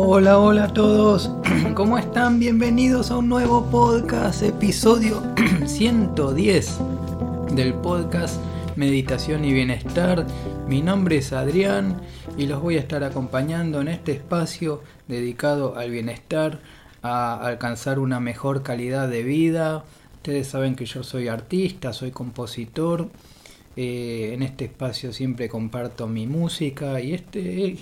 Hola, hola a todos. ¿Cómo están? Bienvenidos a un nuevo podcast, episodio 110 del podcast Meditación y Bienestar. Mi nombre es Adrián y los voy a estar acompañando en este espacio dedicado al bienestar, a alcanzar una mejor calidad de vida. Ustedes saben que yo soy artista, soy compositor eh, en este espacio siempre comparto mi música y este,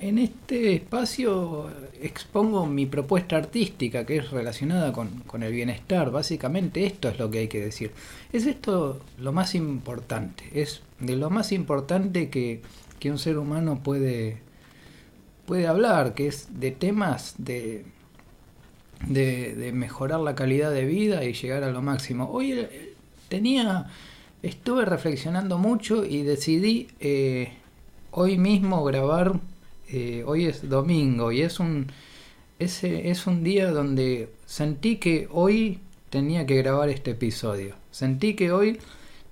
en este espacio expongo mi propuesta artística que es relacionada con, el bienestar. Básicamente esto es lo que hay que decir. Es esto lo más importante. Es de lo más importante que, un ser humano puede, puede hablar, que es de temas de, de, mejorar la calidad de vida y llegar a lo máximo. Hoy eh, tenía Estuve reflexionando mucho y decidí eh, hoy mismo grabar. Eh, hoy es domingo y es un, es un día donde sentí que hoy tenía que grabar este episodio. Sentí que hoy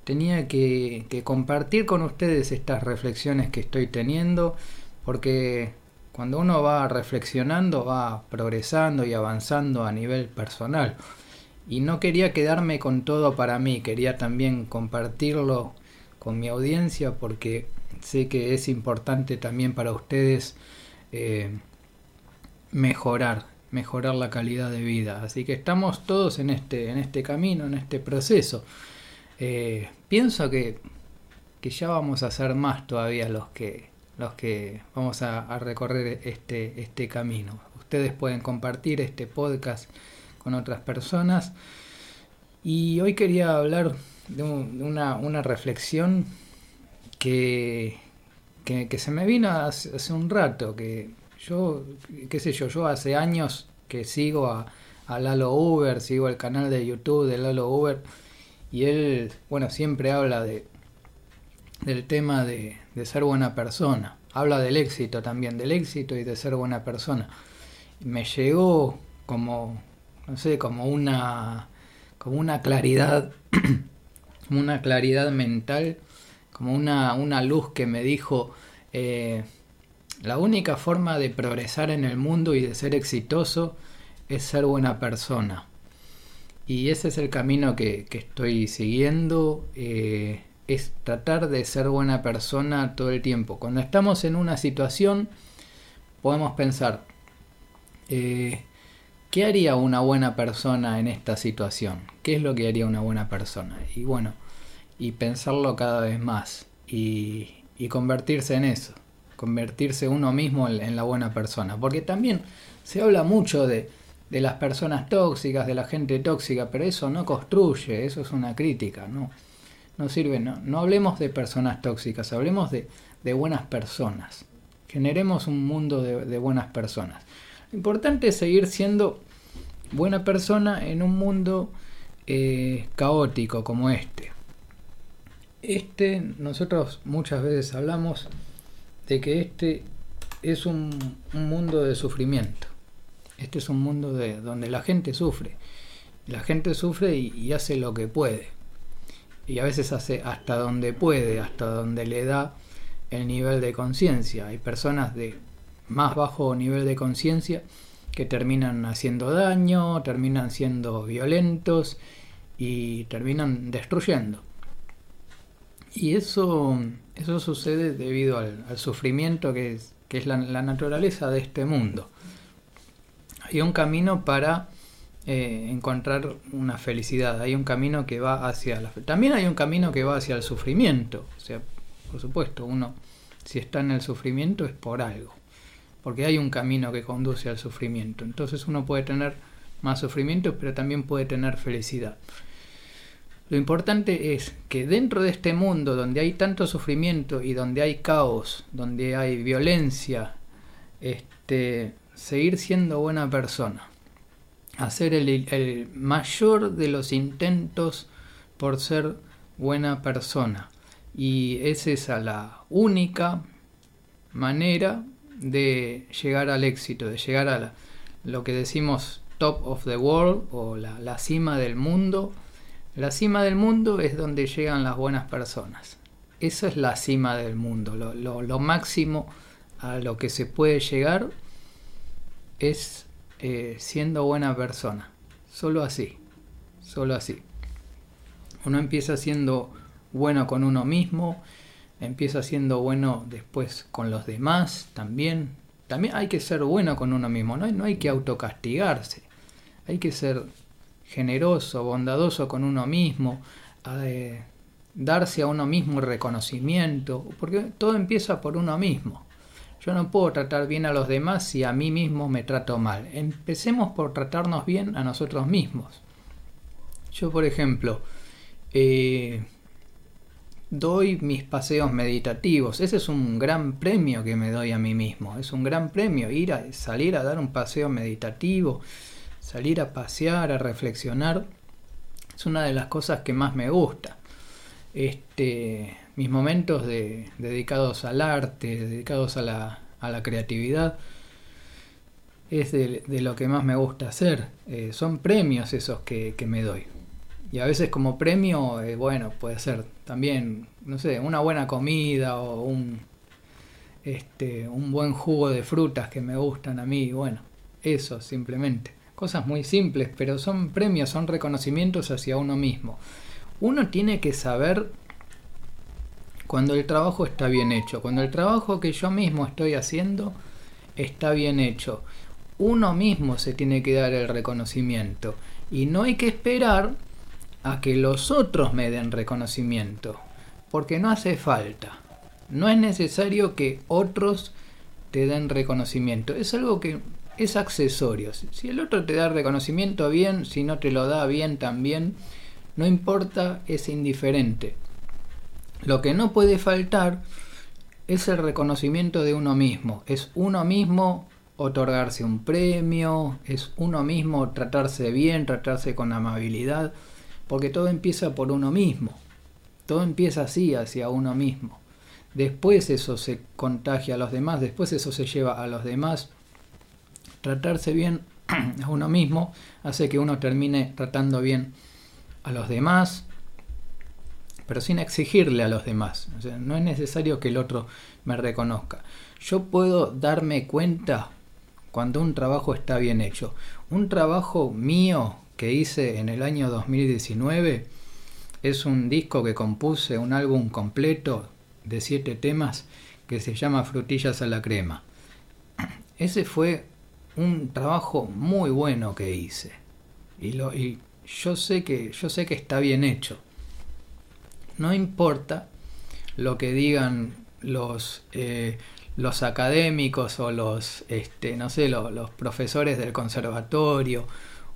tenía que, que compartir con ustedes estas reflexiones que estoy teniendo porque cuando uno va reflexionando va progresando y avanzando a nivel personal y no quería quedarme con todo para mí, quería también compartirlo con mi audiencia porque sé que es importante también para ustedes eh, mejorar, mejorar la calidad de vida. Así que estamos todos en este, en este camino, en este proceso. Eh, pienso que, que, ya vamos a ser más todavía los que, los que vamos a, a recorrer este, este camino. Ustedes pueden compartir este podcast con otras personas. Y hoy quería hablar de, una, reflexión que, que, se me vino hace, un rato, que yo, qué sé yo, yo hace años que sigo a, a Lalo Uber, sigo el canal de YouTube de Lalo Uber, y él, bueno, siempre habla de, del tema de, de ser buena persona. Habla del éxito también, del éxito y de ser buena persona. Me llegó como no sé, como una, como una claridad, como una claridad mental, como una, una luz que me dijo, eh, la única forma de progresar en el mundo y de ser exitoso es ser buena persona. Y ese es el camino que, estoy siguiendo, eh, es tratar de ser buena persona todo el tiempo. Cuando estamos en una situación, podemos pensar, eh, ¿Qué haría una buena persona en esta situación? ¿Qué es lo que haría una buena persona? Y bueno, y pensarlo cada vez más y, convertirse en eso, convertirse uno mismo en, la buena persona. Porque también se habla mucho de, las personas tóxicas, de la gente tóxica, pero eso no construye, eso es una crítica, ¿no? No sirve, no, no hablemos de personas tóxicas, hablemos de, buenas personas. Generemos un mundo de buenas personas. Lo importante es seguir siendo buena persona en un mundo eh, caótico como este. Este, nosotros muchas veces hablamos de que este es un, mundo de sufrimiento. Este es un mundo de, donde la gente sufre. La gente sufre y hace lo que puede. Y a veces hace hasta donde puede, hasta donde le da el nivel de conciencia. Hay personas de más bajo nivel de conciencia que terminan haciendo daño, terminan siendo violentos y terminan destruyendo. Y eso, eso sucede debido al, sufrimiento que es, que es la, naturaleza de este mundo. Hay un camino para eh, encontrar una felicidad, hay un camino que va hacia la... También hay un camino que va hacia el sufrimiento. O sea, por supuesto, uno si está en el sufrimiento es por algo porque hay un camino que conduce al sufrimiento. Entonces uno puede tener más sufrimiento, pero también puede tener felicidad. Lo importante es que dentro de este mundo donde hay tanto sufrimiento y donde hay caos, donde hay violencia, este, seguir siendo buena persona, hacer el, el mayor de los intentos por ser buena persona. Y esa es la única manera de llegar al éxito, de llegar a lo que decimos top of the world o la, cima del mundo. La cima del mundo es donde llegan las buenas personas. Eso es la cima del mundo, lo, máximo a lo que se puede llegar es eh, siendo buena persona. Solo así. Solo así. Uno empieza siendo bueno con uno mismo, empieza siendo bueno después con los demás también. También hay que ser bueno con uno mismo, no no hay que autocastigarse. Hay que ser generoso, bondadoso con uno mismo, eh, darse a uno mismo reconocimiento, porque todo empieza por uno mismo. Yo no puedo tratar bien a los demás si a mí mismo me trato mal. Empecemos por tratarnos bien a nosotros mismos. Yo, por ejemplo, eh, doy mis paseos meditativos. Ese es un gran premio que me doy a mí mismo. Es un gran premio ir a salir a dar un paseo meditativo, salir a pasear, a reflexionar. Es una de las cosas que más me gusta. Este, mis momentos de, dedicados al arte, dedicados a la, a la creatividad, es de, lo que más me gusta hacer. Eh, son premios esos que, me doy. Y a veces como premio, eh, bueno, puede ser también, no sé, una buena comida o un, este, un buen jugo de frutas que me gustan a mí. Bueno, eso simplemente. Cosas muy simples, pero son premios, son reconocimientos hacia uno mismo. Uno tiene que saber cuando el trabajo está bien hecho, cuando el trabajo que yo mismo estoy haciendo está bien hecho. Uno mismo se tiene que dar el reconocimiento y no hay que esperar a que los otros me den reconocimiento, porque no hace falta. No es necesario que otros te den reconocimiento, es algo que es accesorio. Si el otro te da reconocimiento bien, si no te lo da bien también, no importa, es indiferente. Lo que no puede faltar es el reconocimiento de uno mismo. Es uno mismo otorgarse un premio, es uno mismo tratarse bien, tratarse con amabilidad, porque todo empieza por uno mismo. Todo empieza así, hacia uno mismo. Después eso se contagia a los demás, después eso se lleva a los demás. Tratarse bien a uno mismo hace que uno termine tratando bien a los demás, pero sin exigirle a los demás. no es necesario que el otro me reconozca. Yo puedo darme cuenta cuando un trabajo está bien hecho. Un trabajo mío que hice en el año 2019 es un disco que compuse, un álbum completo de siete temas que se llama Frutillas a la crema. Ese fue un trabajo muy bueno que hice. Y, yo sé que yo sé que está bien hecho no importa lo que digan los, eh, los académicos o los, este, no sé, los, profesores del conservatorio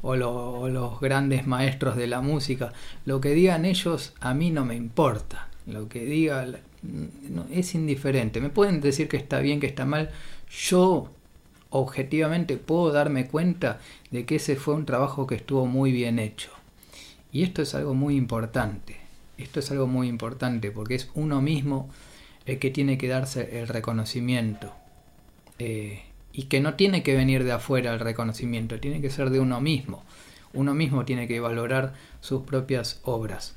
o, los grandes maestros de la música, lo que digan ellos a mí no me importa. Lo que diga es indiferente. Me pueden decir que está bien, que está mal. Yo objetivamente puedo darme cuenta de que ese fue un trabajo que estuvo muy bien hecho. Y esto es algo muy importante. Esto es algo muy importante porque es uno mismo el que tiene que darse el reconocimiento. Eh, y que no tiene que venir de afuera el reconocimiento, tiene que ser de uno mismo. Uno mismo tiene que valorar sus propias obras.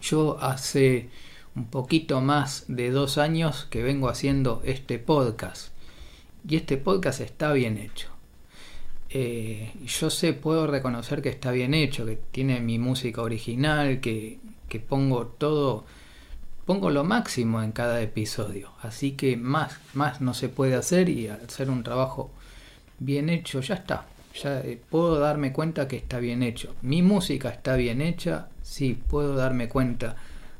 Yo hace un poquito más de dos años que vengo haciendo este podcast. Y este podcast está bien hecho. Eh, yo sé, puedo reconocer que está bien hecho, que tiene mi música original, que, que pongo todo, pongo lo máximo en cada episodio. Así que más, más no se puede hacer y hacer un trabajo bien hecho, ya está. Ya eh, puedo darme cuenta que está bien hecho. Mi música está bien hecha, sí, puedo darme cuenta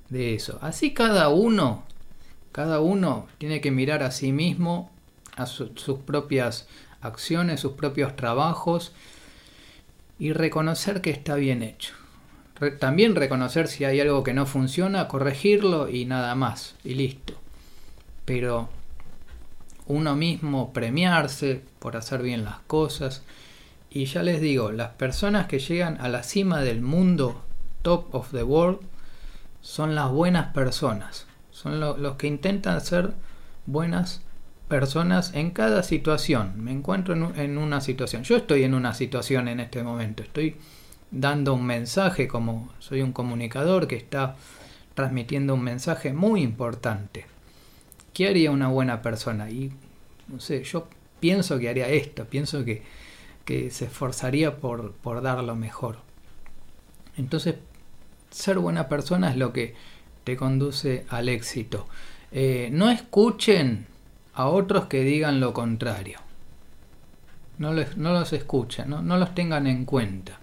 de eso. Así cada uno, cada uno tiene que mirar a sí mismo, a sus propias acciones, sus propios trabajos y reconocer que está bien hecho también reconocer si hay algo que no funciona, corregirlo y nada más, y listo. Pero uno mismo premiarse por hacer bien las cosas. Y ya les digo, las personas que llegan a la cima del mundo, top of the world, son las buenas personas. Son los que intentan ser buenas personas en cada situación. Me encuentro en una situación. Yo estoy en una situación en este momento. Estoy dando un mensaje, como soy un comunicador que está transmitiendo un mensaje muy importante. ¿Qué haría una buena persona? Y no sé, yo pienso que haría esto, pienso que, que se esforzaría por, por dar lo mejor. Entonces, ser buena persona es lo que te conduce al éxito. Eh, no escuchen a otros que digan lo contrario. No, no los escuchen, no, no los tengan en cuenta.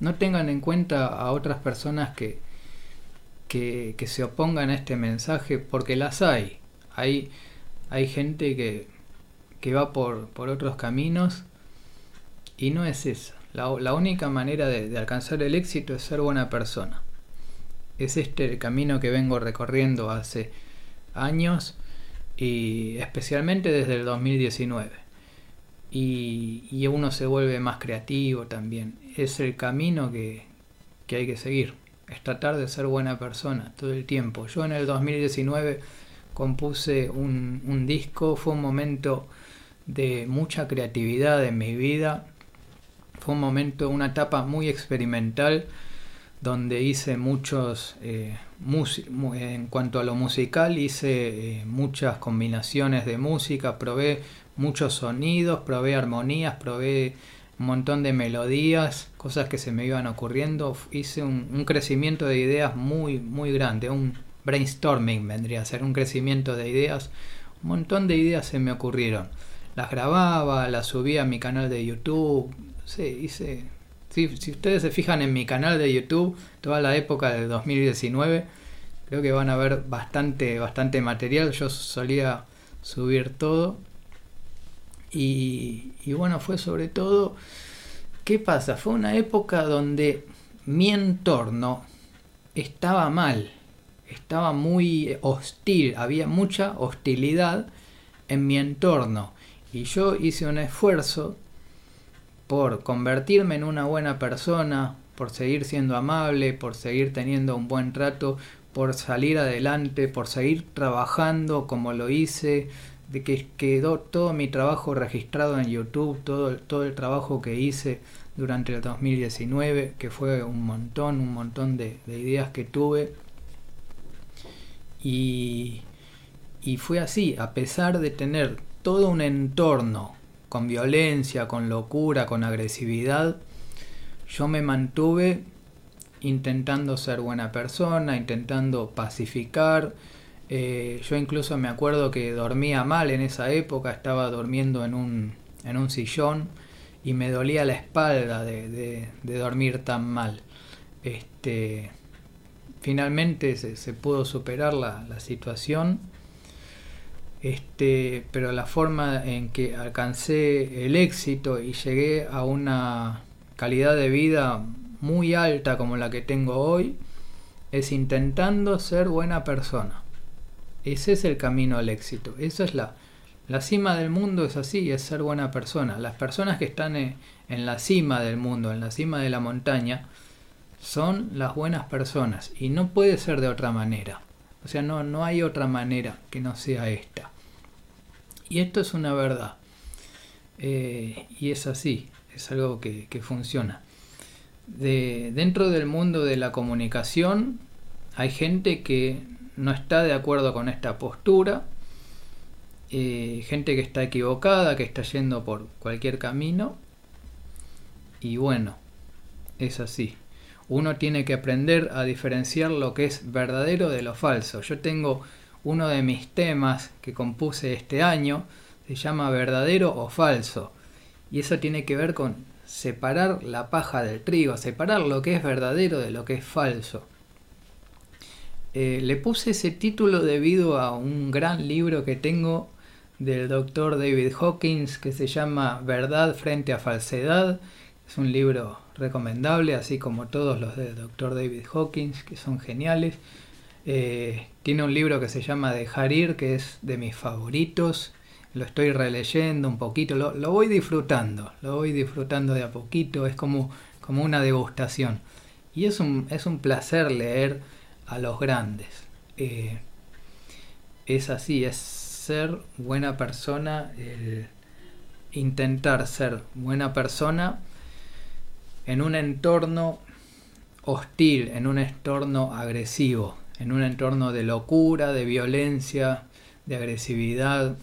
No tengan en cuenta a otras personas que, que, se opongan a este mensaje, porque las hay. Hay, hay gente que, que va por, por otros caminos y no es eso. La, la única manera de, de, alcanzar el éxito es ser buena persona. Es este el camino que vengo recorriendo hace años y especialmente desde el 2019. Y, uno se vuelve más creativo también. Es el camino que, que hay que seguir. Es tratar de ser buena persona todo el tiempo. Yo en el 2019 compuse un, un disco, fue un momento de mucha creatividad en mi vida. Fue un momento, una etapa muy experimental donde hice muchos, eh, en cuanto a lo musical, hice eh, muchas combinaciones de música, probé muchos sonidos, probé armonías, probé un montón de melodías, cosas que se me iban ocurriendo, hice un, crecimiento de ideas muy, muy grande, un brainstorming vendría a ser, un crecimiento de ideas, un montón de ideas se me ocurrieron. Las grababa, las subía a mi canal de YouTube, sí, hice si ustedes se fijan en mi canal de YouTube, toda la época del 2019, creo que van a ver bastante, bastante material. Yo solía subir todo. Y, y bueno, fue sobre todo, ¿qué pasa? Fue una época donde mi entorno estaba mal, estaba muy hostil, había mucha hostilidad en mi entorno. Y yo hice un esfuerzo por convertirme en una buena persona, por seguir siendo amable, por seguir teniendo un buen trato, por salir adelante, por seguir trabajando como lo hice, de que quedó todo mi trabajo registrado en YouTube, todo, todo el trabajo que hice durante el 2019, que fue un montón, un montón de, de ideas que tuve. Y, y fue así, a pesar de tener todo un entorno con violencia, con locura, con agresividad, yo me mantuve intentando ser buena persona, intentando pacificar. Eh, yo incluso me acuerdo que dormía mal en esa época, estaba durmiendo en un, en un sillón y me dolía la espalda de, dormir tan mal. Este, finalmente se, se pudo superar la, la situación este, pero la forma en que alcancé el éxito y llegué a una calidad de vida muy alta como la que tengo hoy es intentando ser buena persona. Ese es el camino al éxito. Esa es la, la cima del mundo es así, es ser buena persona. Las personas que están en, en la cima del mundo, en la cima de la montaña, son las buenas personas y no puede ser de otra manera. O sea, no, no hay otra manera que no sea esta. Y esto es una verdad. Eh, y es así, es algo que, que funciona. De, dentro del mundo de la comunicación hay gente que no está de acuerdo con esta postura, eh, gente que está equivocada, que está yendo por cualquier camino. Y bueno, es así. Uno tiene que aprender a diferenciar lo que es verdadero de lo falso. Yo tengo uno de mis temas que compuse este año se llama verdadero o falso. Y eso tiene que ver con separar la paja del trigo, separar lo que es verdadero de lo que es falso. Eh, le puse ese título debido a un gran libro que tengo del doctor David Hawkins que se llama Verdad frente a falsedad. Es un libro recomendable, así como todos los del doctor David Hawkins, que son geniales. Eh, tiene un libro que se llama Dejar ir, que es de mis favoritos. Lo estoy releyendo un poquito, lo, lo, voy disfrutando, lo voy disfrutando de a poquito, es como, como una degustación. Y es un, es un placer leer a los grandes. Eh, es así, es ser buena persona, el intentar ser buena persona en un entorno hostil, en un entorno agresivo en un entorno de locura, de violencia, de agresividad.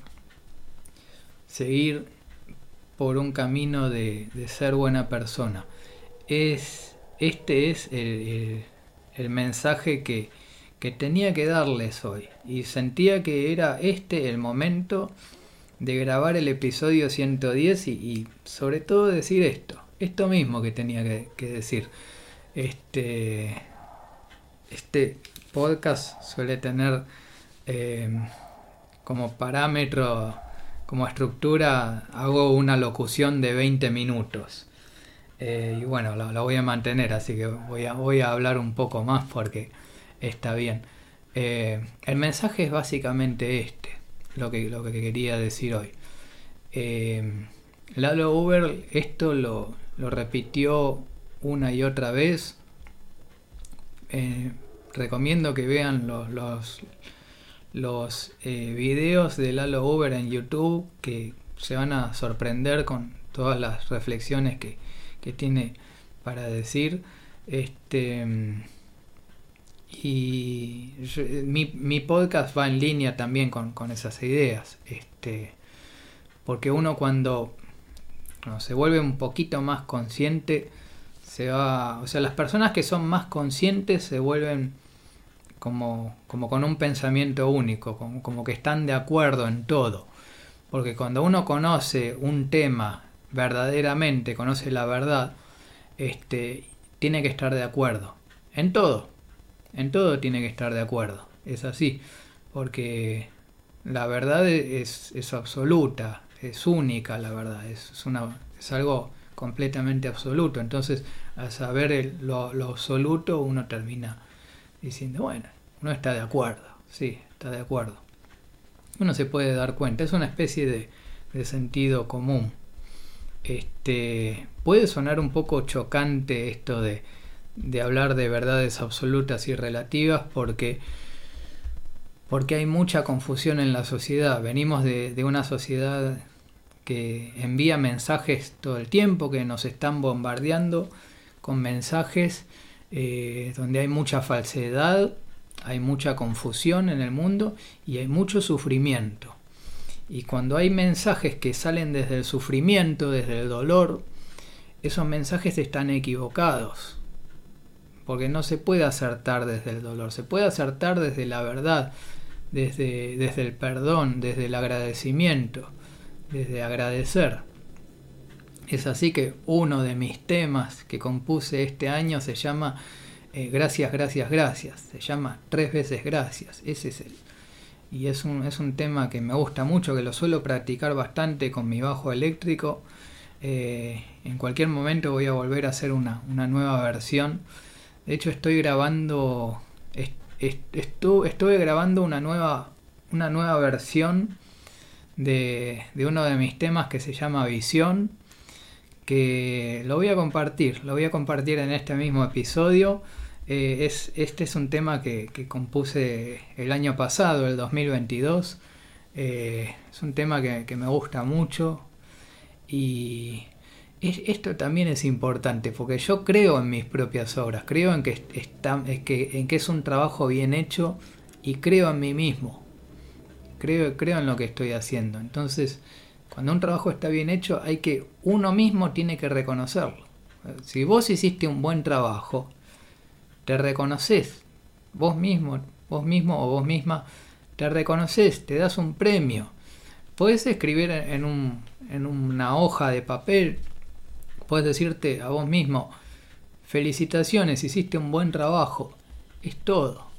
seguir por un camino de, ser buena persona. Es, este es el, mensaje que, tenía que darles hoy. Y sentía que era este el momento de grabar el episodio 110 y, sobre todo decir esto. Esto mismo que tenía que, decir. Este, este podcast suele tener eh, como parámetro como estructura hago una locución de 20 minutos. Eh, y bueno, lo, voy a mantener, así que voy a, voy a hablar un poco más porque está bien. Eh, el mensaje es básicamente este, lo que, lo que quería decir hoy. Eh, Lalo Uber esto lo, lo, repitió una y otra vez. recomiendo que vean los, los los eh, videos de Lalo Uber en YouTube que se van a sorprender con todas las reflexiones que, tiene para decir. Este, y mi, podcast va en línea también con, esas ideas. Este, porque uno cuando se vuelve un poquito más consciente, se va. O sea, las personas que son más conscientes se vuelven como, como con un pensamiento único, como, que están de acuerdo en todo. Porque cuando uno conoce un tema verdaderamente, conoce la verdad, este, tiene que estar de acuerdo. En todo. En todo tiene que estar de acuerdo. Es así. Porque la verdad es, es absoluta, es única la verdad. Es, una, es algo completamente absoluto. Entonces, al saber lo, lo absoluto, uno termina diciendo, bueno, uno está de acuerdo, sí, está de acuerdo. Uno se puede dar cuenta, es una especie de, de sentido común. Este, puede sonar un poco chocante esto de, hablar de verdades absolutas y relativas porque, porque hay mucha confusión en la sociedad. Venimos de, de una sociedad que envía mensajes todo el tiempo, que nos están bombardeando con mensajes eh, donde hay mucha falsedad, hay mucha confusión en el mundo y hay mucho sufrimiento. Y cuando hay mensajes que salen desde el sufrimiento, desde el dolor, esos mensajes están equivocados. Porque no se puede acertar desde el dolor, se puede acertar desde la verdad, desde, desde el perdón, desde el agradecimiento, desde agradecer. Es así que uno de mis temas que compuse este año se llama eh, Gracias, gracias, gracias. Se llama Tres veces gracias. Ese es el. Y es un, es un tema que me gusta mucho, que lo suelo practicar bastante con mi bajo eléctrico. Eh, en cualquier momento voy a volver a hacer una, nueva versión. De hecho estoy grabando. estuve grabando una nueva, una nueva versión de, de uno de mis temas que se llama Visión que lo voy a compartir, lo voy a compartir en este mismo episodio. Eh, es, este es un tema que, compuse el año pasado, el 2022. Eh, es un tema que, me gusta mucho y esto también es importante porque yo creo en mis propias obras, creo en que, es un trabajo bien hecho y creo en mí mismo. Creo, creo en lo que estoy haciendo. Entonces, cuando un trabajo está bien hecho, hay que uno mismo tiene que reconocerlo. Si vos hiciste un buen trabajo, te reconoces, vos mismo, vos mismo o vos misma, te reconoces, te das un premio. Puedes escribir en, un, en una hoja de papel, puedes decirte a vos mismo, felicitaciones, hiciste un buen trabajo. Es todo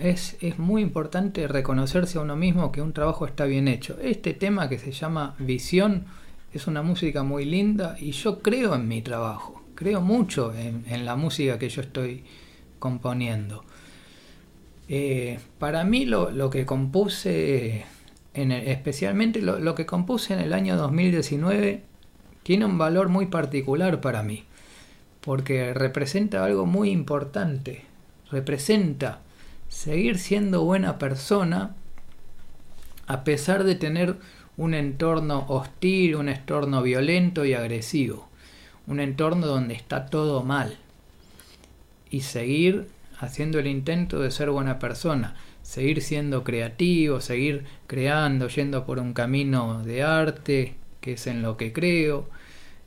es, muy importante reconocerse a uno mismo que un trabajo está bien hecho. Este tema que se llama Visión es una música muy linda y yo creo en mi trabajo, creo mucho en, la música que yo estoy componiendo. Eh, para mí lo, que compuse, en especialmente lo, lo que compuse en el año 2019, tiene un valor muy particular para mí, porque representa algo muy importante, representa seguir siendo buena persona a pesar de tener un entorno hostil, un entorno violento y agresivo, un entorno donde está todo mal y seguir haciendo el intento de ser buena persona, seguir siendo creativo, seguir creando, yendo por un camino de arte, que es en lo que creo.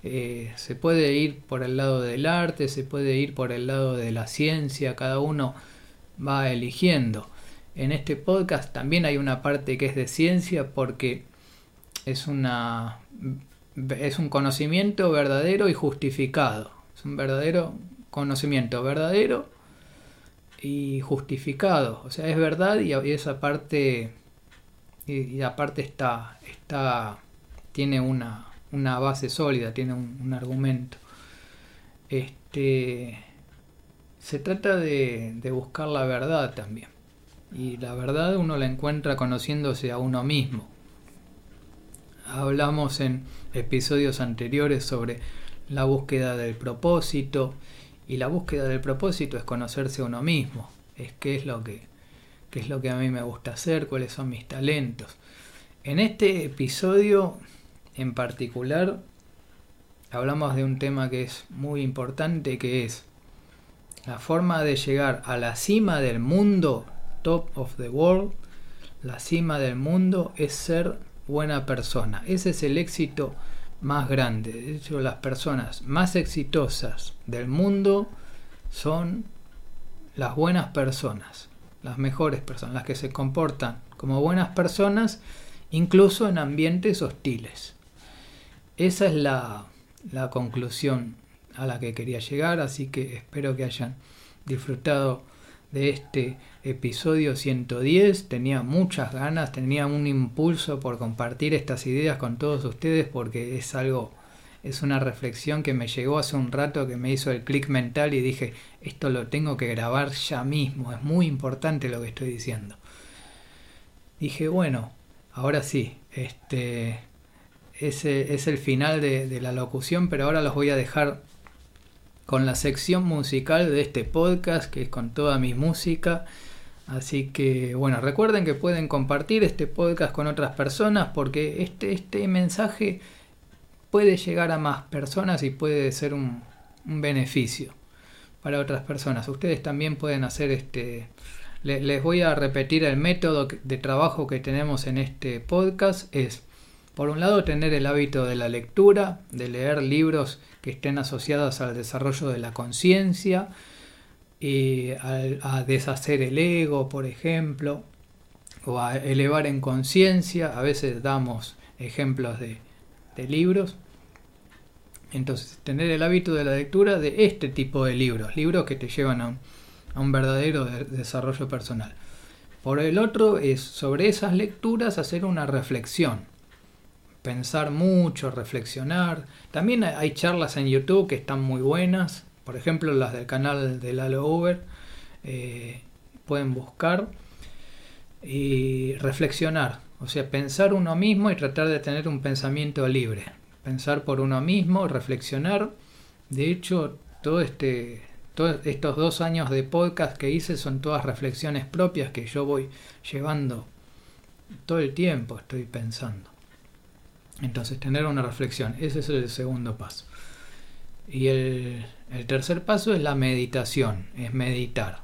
Eh, se puede ir por el lado del arte, se puede ir por el lado de la ciencia, cada uno va eligiendo. En este podcast también hay una parte que es de ciencia porque es una es un conocimiento verdadero y justificado. Es un verdadero conocimiento verdadero y justificado. O sea, es verdad y, esa parte y, está, está tiene una, una base sólida, tiene un, argumento. Este se trata de, de buscar la verdad también. Y la verdad uno la encuentra conociéndose a uno mismo. Hablamos en episodios anteriores sobre la búsqueda del propósito y la búsqueda del propósito es conocerse a uno mismo, es qué es lo que qué es lo que a mí me gusta hacer, cuáles son mis talentos. En este episodio en particular hablamos de un tema que es muy importante que es la forma de llegar a la cima del mundo, top of the world, la cima del mundo es ser buena persona. Ese es el éxito más grande. De hecho, las personas más exitosas del mundo son las buenas personas, las mejores personas, las que se comportan como buenas personas, incluso en ambientes hostiles. Esa es la, la conclusión a la que quería llegar, así que espero que hayan disfrutado de este episodio 110. Tenía muchas ganas, tenía un impulso por compartir estas ideas con todos ustedes porque es algo, es una reflexión que me llegó hace un rato que me hizo el clic mental y dije, esto lo tengo que grabar ya mismo, es muy importante lo que estoy diciendo. Dije, bueno, ahora sí, este ese es el final de, de la locución, pero ahora los voy a dejar con la sección musical de este podcast, que es con toda mi música. Así que bueno, recuerden que pueden compartir este podcast con otras personas porque este, este mensaje puede llegar a más personas y puede ser un, beneficio para otras personas. Ustedes también pueden hacer este... Les voy a repetir el método de trabajo que tenemos en este podcast. Es, por un lado, tener el hábito de la lectura, de leer libros que estén asociadas al desarrollo de la conciencia, y a, deshacer el ego, por ejemplo, o a elevar en conciencia. A veces damos ejemplos de, libros. Entonces, tener el hábito de la lectura de este tipo de libros, libros que te llevan a un, verdadero desarrollo personal. Por el otro es sobre esas lecturas hacer una reflexión pensar mucho, reflexionar. También hay charlas en YouTube que están muy buenas, por ejemplo las del canal de Lalo Uber. Eh, pueden buscar y reflexionar, o sea, pensar uno mismo y tratar de tener un pensamiento libre. Pensar por uno mismo, reflexionar. De hecho, todo este, todos estos dos años de podcast que hice son todas reflexiones propias que yo voy llevando todo el tiempo, estoy pensando. Entonces, tener una reflexión, ese es el segundo paso. Y el, tercer paso es la meditación, es meditar.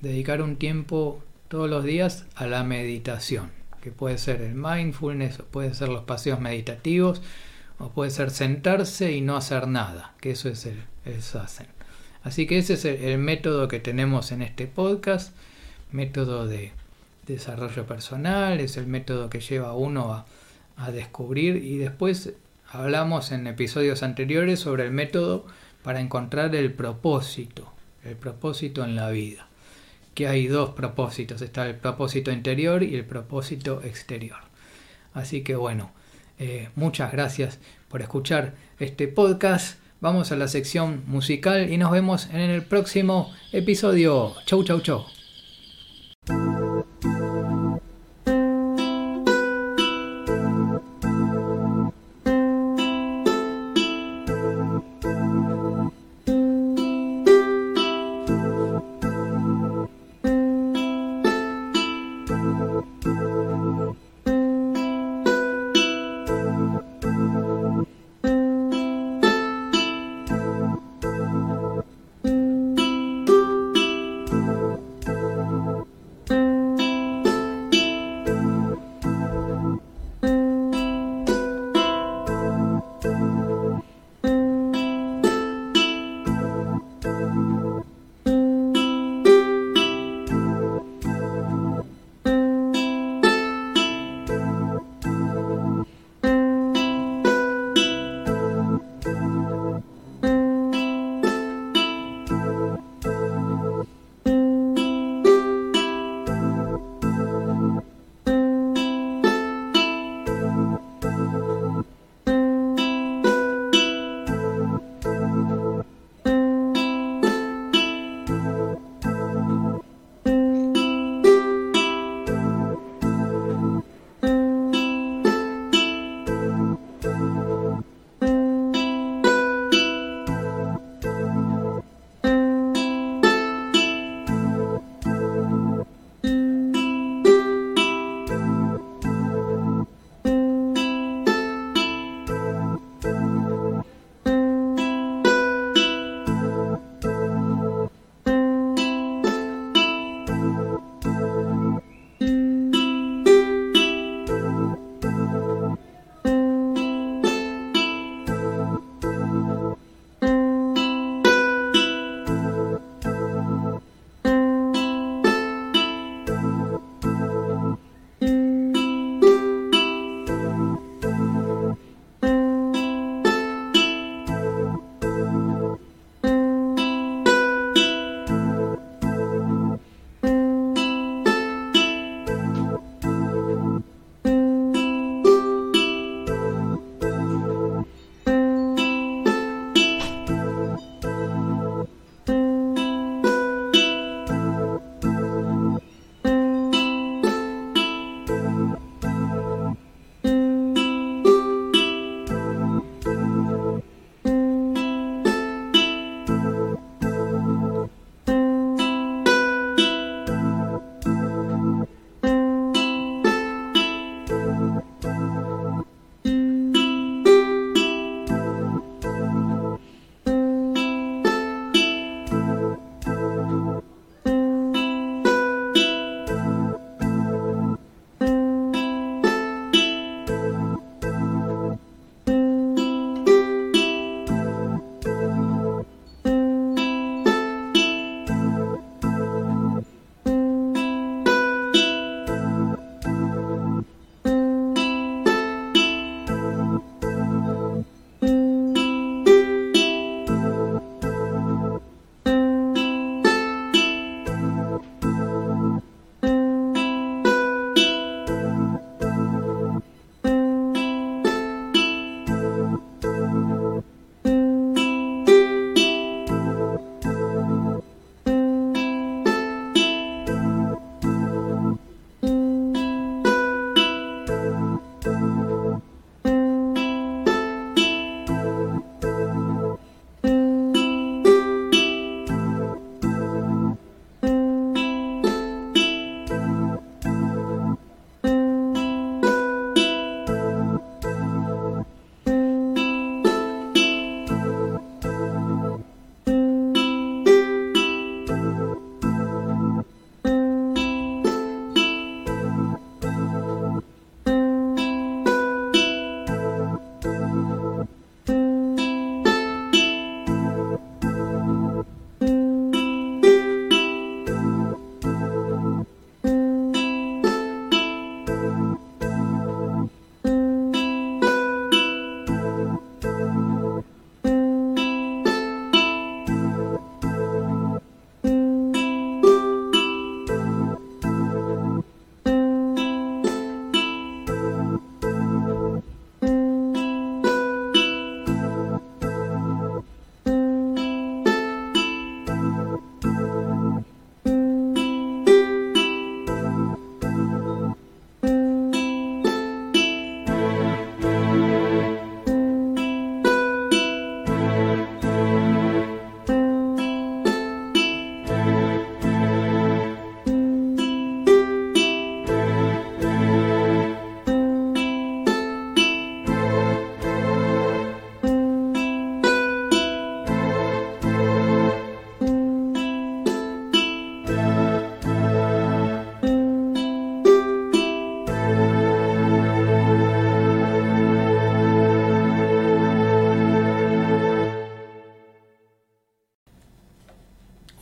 Dedicar un tiempo todos los días a la meditación, que puede ser el mindfulness, puede ser los paseos meditativos, o puede ser sentarse y no hacer nada, que eso es el, el sasen. Así que ese es el método que tenemos en este podcast, método de desarrollo personal, es el método que lleva a uno a a descubrir y después hablamos en episodios anteriores sobre el método para encontrar el propósito, el propósito en la vida. Que hay dos propósitos, está el propósito interior y el propósito exterior. Así que bueno, eh, muchas gracias por escuchar este podcast. Vamos a la sección musical y nos vemos en el próximo episodio. Chau, chau, chau.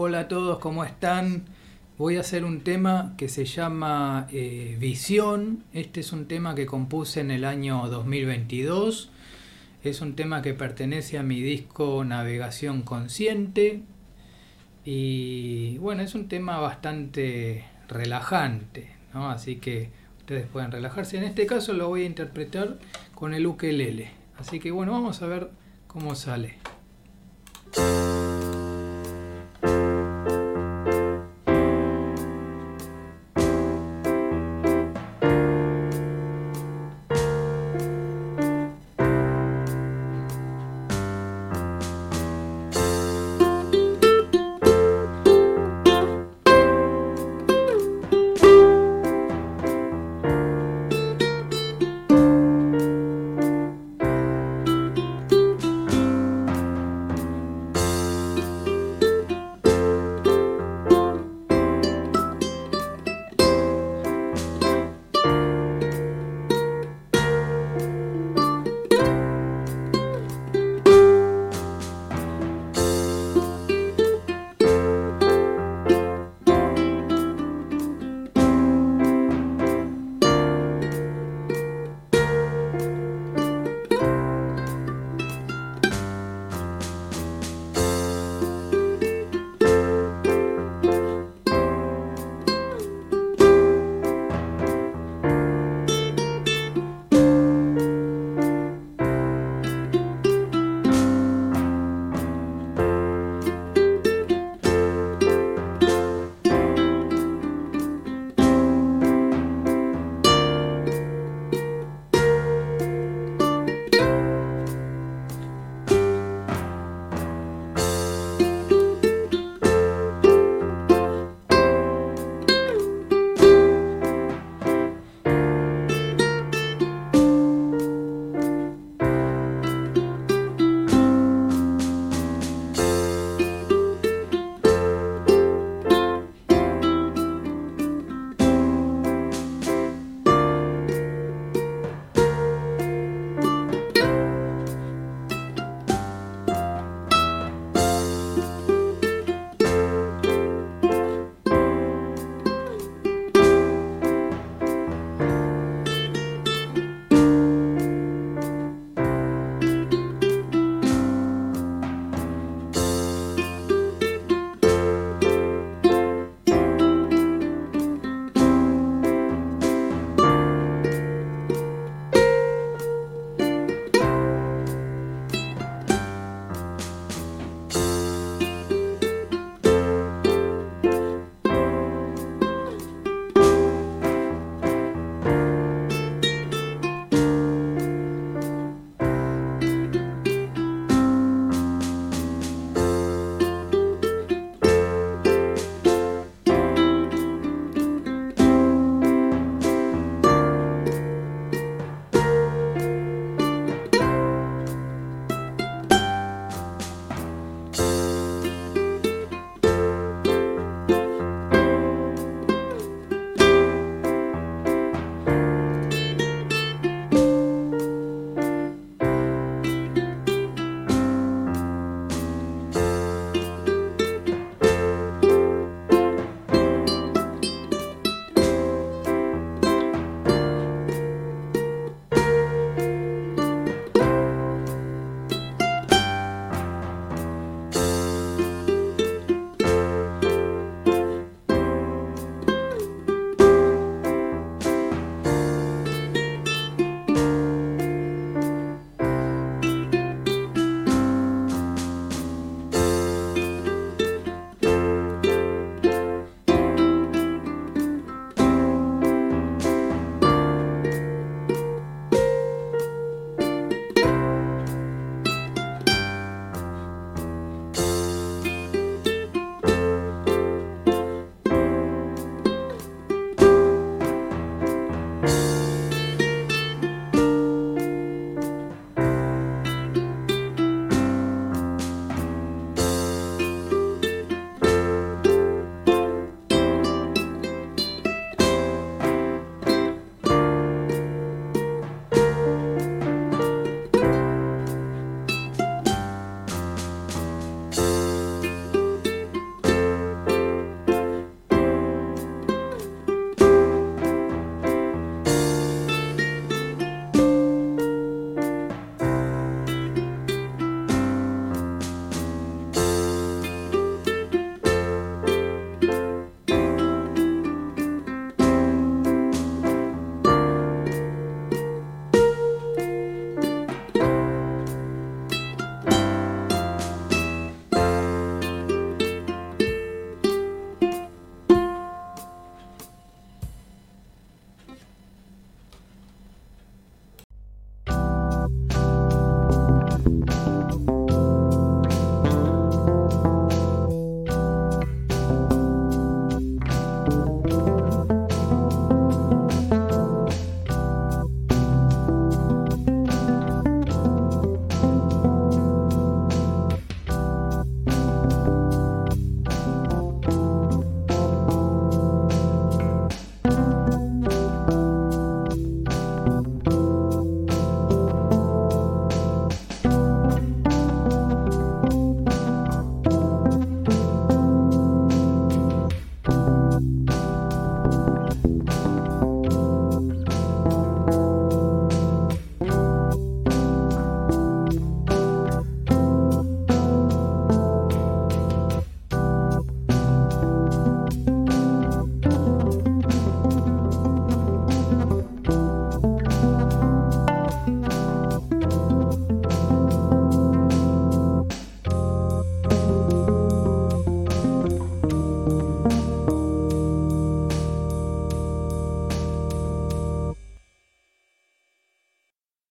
Hola a todos, ¿cómo están? Voy a hacer un tema que se llama eh, Visión. Este es un tema que compuse en el año 2022. Es un tema que pertenece a mi disco Navegación Consciente. Y bueno, es un tema bastante relajante, ¿no? Así que ustedes pueden relajarse. En este caso lo voy a interpretar con el ukelele. Así que bueno, vamos a ver cómo sale.